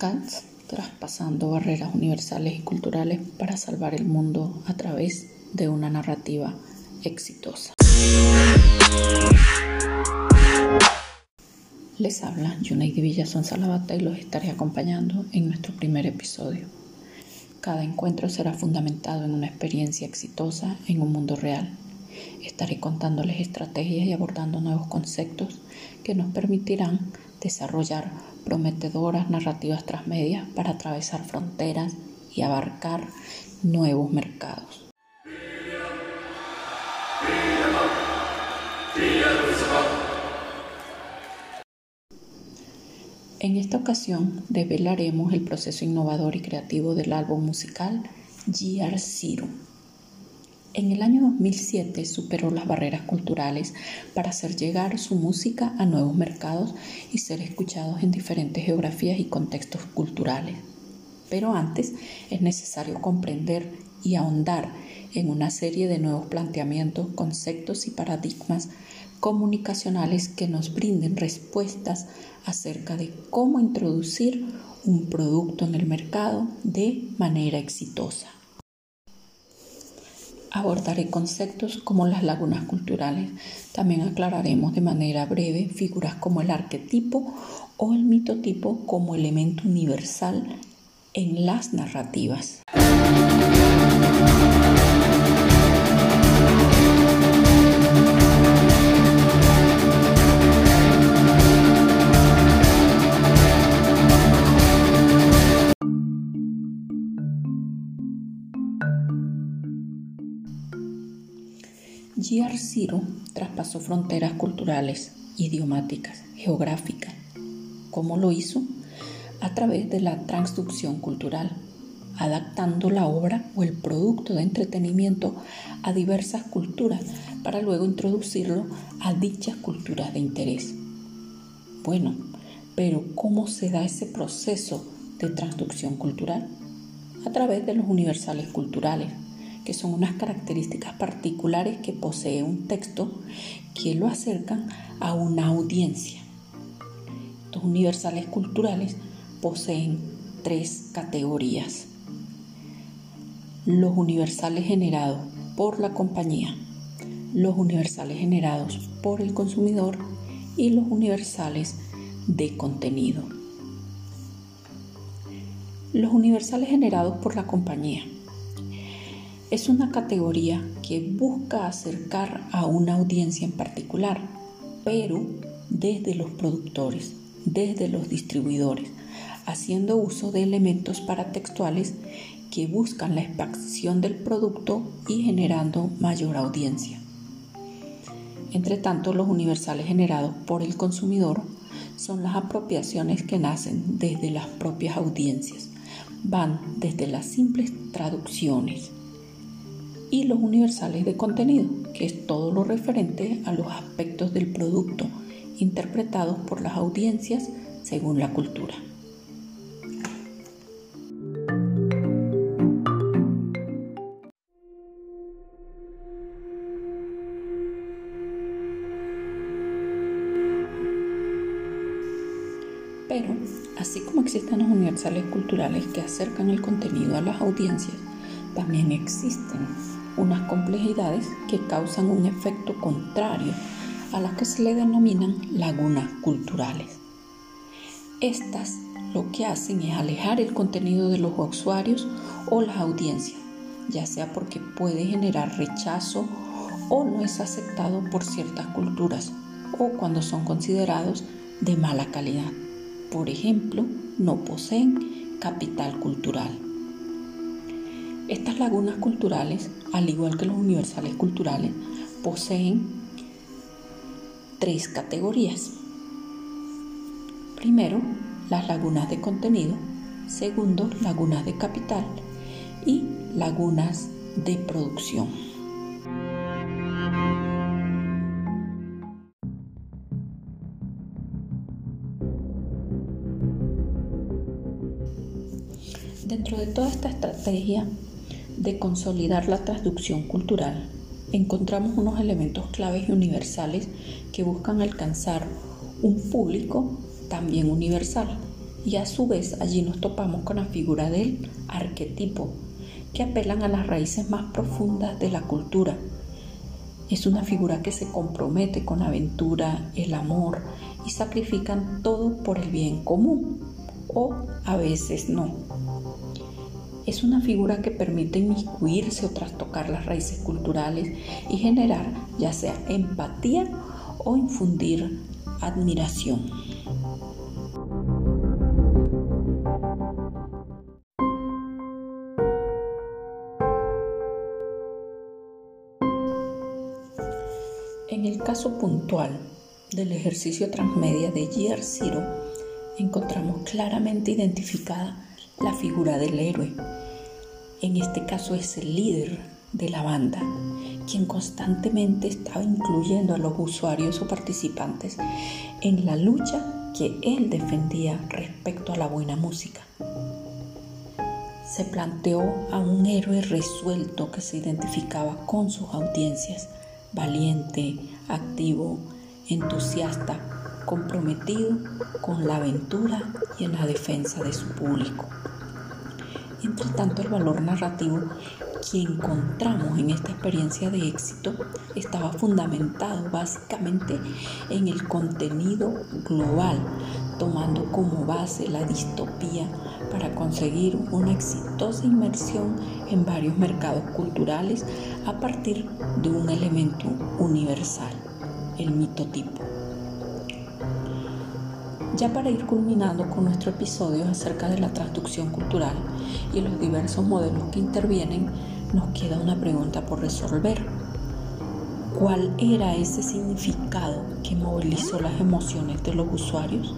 Cats, traspasando barreras universales y culturales para salvar el mundo a través de una narrativa exitosa. Les habla Yuneidi Villazón Salabata y los estaré acompañando en nuestro primer episodio. Cada encuentro será fundamentado en una experiencia exitosa en un mundo real. Estaré contándoles estrategias y abordando nuevos conceptos que nos permitirán desarrollar prometedoras narrativas transmedias para atravesar fronteras y abarcar nuevos mercados. En esta ocasión develaremos el proceso innovador y creativo del álbum musical GR Zero. En el año 2007 superó las barreras culturales para hacer llegar su música a nuevos mercados y ser escuchados en diferentes geografías y contextos culturales. Pero antes es necesario comprender y ahondar en una serie de nuevos planteamientos, conceptos y paradigmas comunicacionales que nos brinden respuestas acerca de cómo introducir un producto en el mercado de manera exitosa. Abordaré conceptos como las lagunas culturales. También aclararemos de manera breve figuras como el arquetipo o el mitotipo como elemento universal en las narrativas. GR Zero traspasó fronteras culturales, idiomáticas, geográficas. ¿Cómo lo hizo? A través de la transducción cultural, adaptando la obra o el producto de entretenimiento a diversas culturas para luego introducirlo a dichas culturas de interés. Bueno, pero ¿cómo se da ese proceso de transducción cultural? A través de los universales culturales que son unas características particulares que posee un texto que lo acercan a una audiencia. Los universales culturales poseen tres categorías. Los universales generados por la compañía, los universales generados por el consumidor y los universales de contenido. Los universales generados por la compañía es una categoría que busca acercar a una audiencia en particular, pero desde los productores, desde los distribuidores, haciendo uso de elementos paratextuales que buscan la expansión del producto y generando mayor audiencia. Entre tanto, los universales generados por el consumidor son las apropiaciones que nacen desde las propias audiencias, van desde las simples traducciones, y los universales de contenido, que es todo lo referente a los aspectos del producto interpretados por las audiencias según la cultura. Pero, así como existen los universales culturales que acercan el contenido a las audiencias, también existen unas complejidades que causan un efecto contrario a las que se le denominan lagunas culturales. Estas lo que hacen es alejar el contenido de los usuarios o las audiencias, ya sea porque puede generar rechazo o no es aceptado por ciertas culturas o cuando son considerados de mala calidad. Por ejemplo, no poseen capital cultural. Estas lagunas culturales, al igual que los universales culturales, poseen tres categorías. Primero, las lagunas de contenido. Segundo, lagunas de capital. Y lagunas de producción. Dentro de toda esta estrategia de consolidar la traducción cultural, encontramos unos elementos claves y universales que buscan alcanzar un público también universal y a su vez allí nos topamos con la figura del arquetipo, que apelan a las raíces más profundas de la cultura. Es una figura que se compromete con la aventura, el amor y sacrifican todo por el bien común, o a veces no. Es una figura que permite inmiscuirse o trastocar las raíces culturales y generar ya sea empatía o infundir admiración. En el caso puntual del ejercicio transmedia de Year Zero, encontramos claramente identificada la figura del héroe. En este caso es el líder de la banda, quien constantemente estaba incluyendo a los usuarios o participantes en la lucha que él defendía respecto a la buena música. Se planteó a un héroe resuelto que se identificaba con sus audiencias valiente, activo, entusiasta, comprometido con la aventura y en la defensa de su público. Entre tanto, el valor narrativo que encontramos en esta experiencia de éxito estaba fundamentado básicamente en el contenido global, tomando como base la distopía para conseguir una exitosa inmersión en varios mercados culturales a partir de un elemento universal, el mitotipo. Ya para ir culminando con nuestro episodio acerca de la traducción cultural y los diversos modelos que intervienen, nos queda una pregunta por resolver. ¿Cuál era ese significado que movilizó las emociones de los usuarios?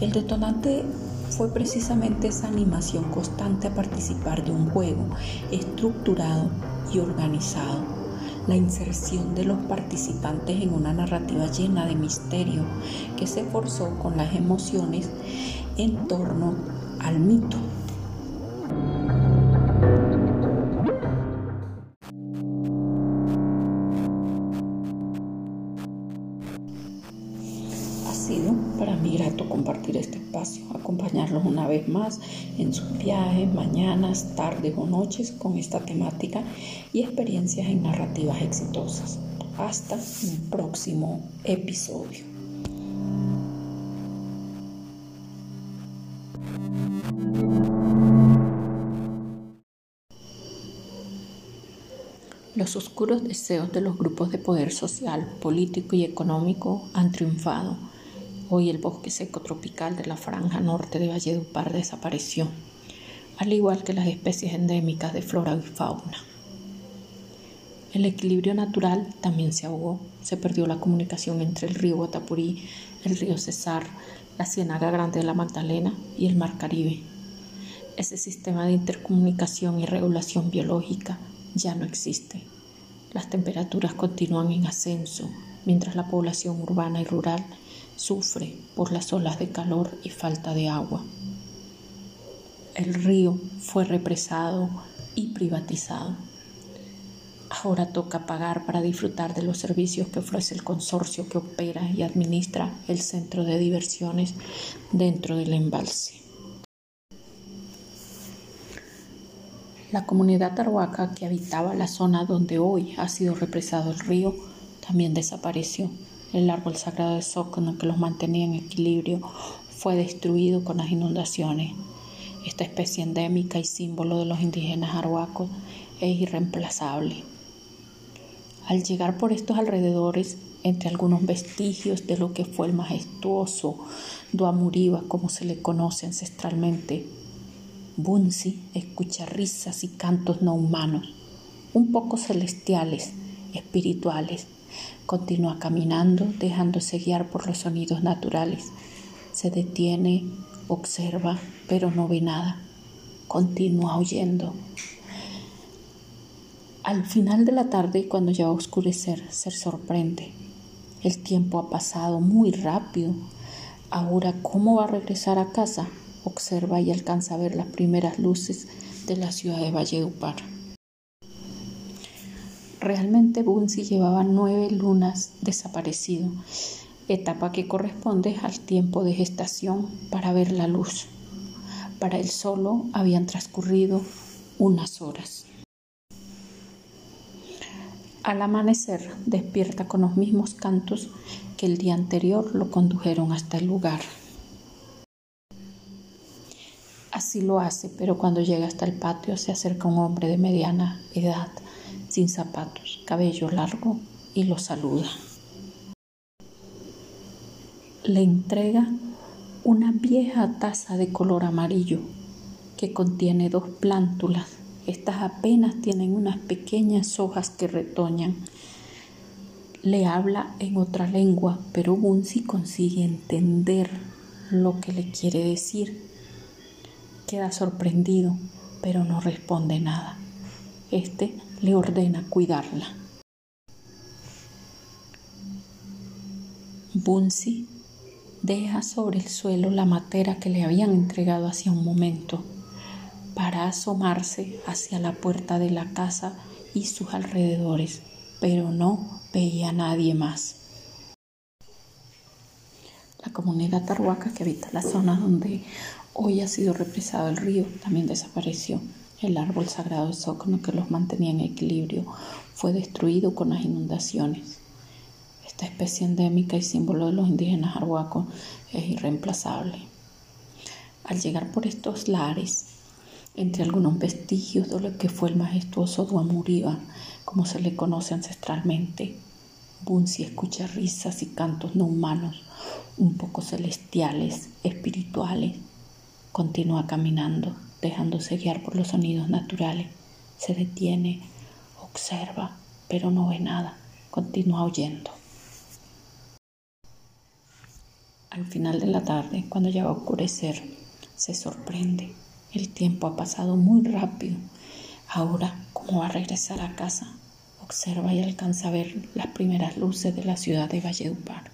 El detonante fue precisamente esa animación constante a participar de un juego estructurado y organizado, la inserción de los participantes en una narrativa llena de misterio que se forzó con las emociones en torno al mito. para mí grato compartir este espacio, acompañarlos una vez más en sus viajes, mañanas, tardes o noches con esta temática y experiencias en narrativas exitosas. Hasta un próximo episodio. Los oscuros deseos de los grupos de poder social, político y económico han triunfado Hoy el bosque seco tropical de la franja norte de Valledupar desapareció, al igual que las especies endémicas de flora y fauna. El equilibrio natural también se ahogó, se perdió la comunicación entre el río Guatapurí, el río Cesar, la Ciénaga Grande de la Magdalena y el Mar Caribe. Ese sistema de intercomunicación y regulación biológica ya no existe. Las temperaturas continúan en ascenso, mientras la población urbana y rural sufre por las olas de calor y falta de agua. El río fue represado y privatizado. Ahora toca pagar para disfrutar de los servicios que ofrece el consorcio que opera y administra el centro de diversiones dentro del embalse. La comunidad arhuaca que habitaba la zona donde hoy ha sido represado el río también desapareció el árbol sagrado de Sócono que los mantenía en equilibrio fue destruido con las inundaciones. Esta especie endémica y símbolo de los indígenas arhuacos es irreemplazable. Al llegar por estos alrededores, entre algunos vestigios de lo que fue el majestuoso Duamuriba, como se le conoce ancestralmente, Bunsi escucha risas y cantos no humanos, un poco celestiales, espirituales, Continúa caminando, dejándose guiar por los sonidos naturales. Se detiene, observa, pero no ve nada. Continúa oyendo. Al final de la tarde, cuando ya va a oscurecer, se sorprende. El tiempo ha pasado muy rápido. Ahora, ¿cómo va a regresar a casa? Observa y alcanza a ver las primeras luces de la ciudad de Valledupar. Realmente Bunsi llevaba nueve lunas desaparecido. etapa que corresponde al tiempo de gestación para ver la luz. Para él solo habían transcurrido unas horas. Al amanecer despierta con los mismos cantos que el día anterior lo condujeron hasta el lugar. Así lo hace, pero cuando llega hasta el patio se acerca un hombre de mediana edad, sin zapatos, cabello largo, y lo saluda. Le entrega una vieja taza de color amarillo que contiene dos plántulas. Estas apenas tienen unas pequeñas hojas que retoñan. Le habla en otra lengua, pero Bunsi consigue entender lo que le quiere decir. Queda sorprendido, pero no responde nada. Este le ordena cuidarla. Bunsi deja sobre el suelo la matera que le habían entregado hacía un momento para asomarse hacia la puerta de la casa y sus alrededores, pero no veía a nadie más. La comunidad tarhuaca que habita la zona donde hoy ha sido represado el río también desapareció. El árbol sagrado de Sócono que los mantenía en equilibrio fue destruido con las inundaciones. Esta especie endémica y símbolo de los indígenas arhuacos es irreemplazable. Al llegar por estos lares, entre algunos vestigios de lo que fue el majestuoso Duamuriba, como se le conoce ancestralmente, Bunsi escucha risas y cantos no humanos, un poco celestiales, espirituales. Continúa caminando, dejándose guiar por los sonidos naturales. Se detiene, observa, pero no ve nada. Continúa oyendo. Al final de la tarde, cuando ya va a oscurecer, se sorprende. El tiempo ha pasado muy rápido. Ahora, como va a regresar a casa, observa y alcanza a ver las primeras luces de la ciudad de Valledupar.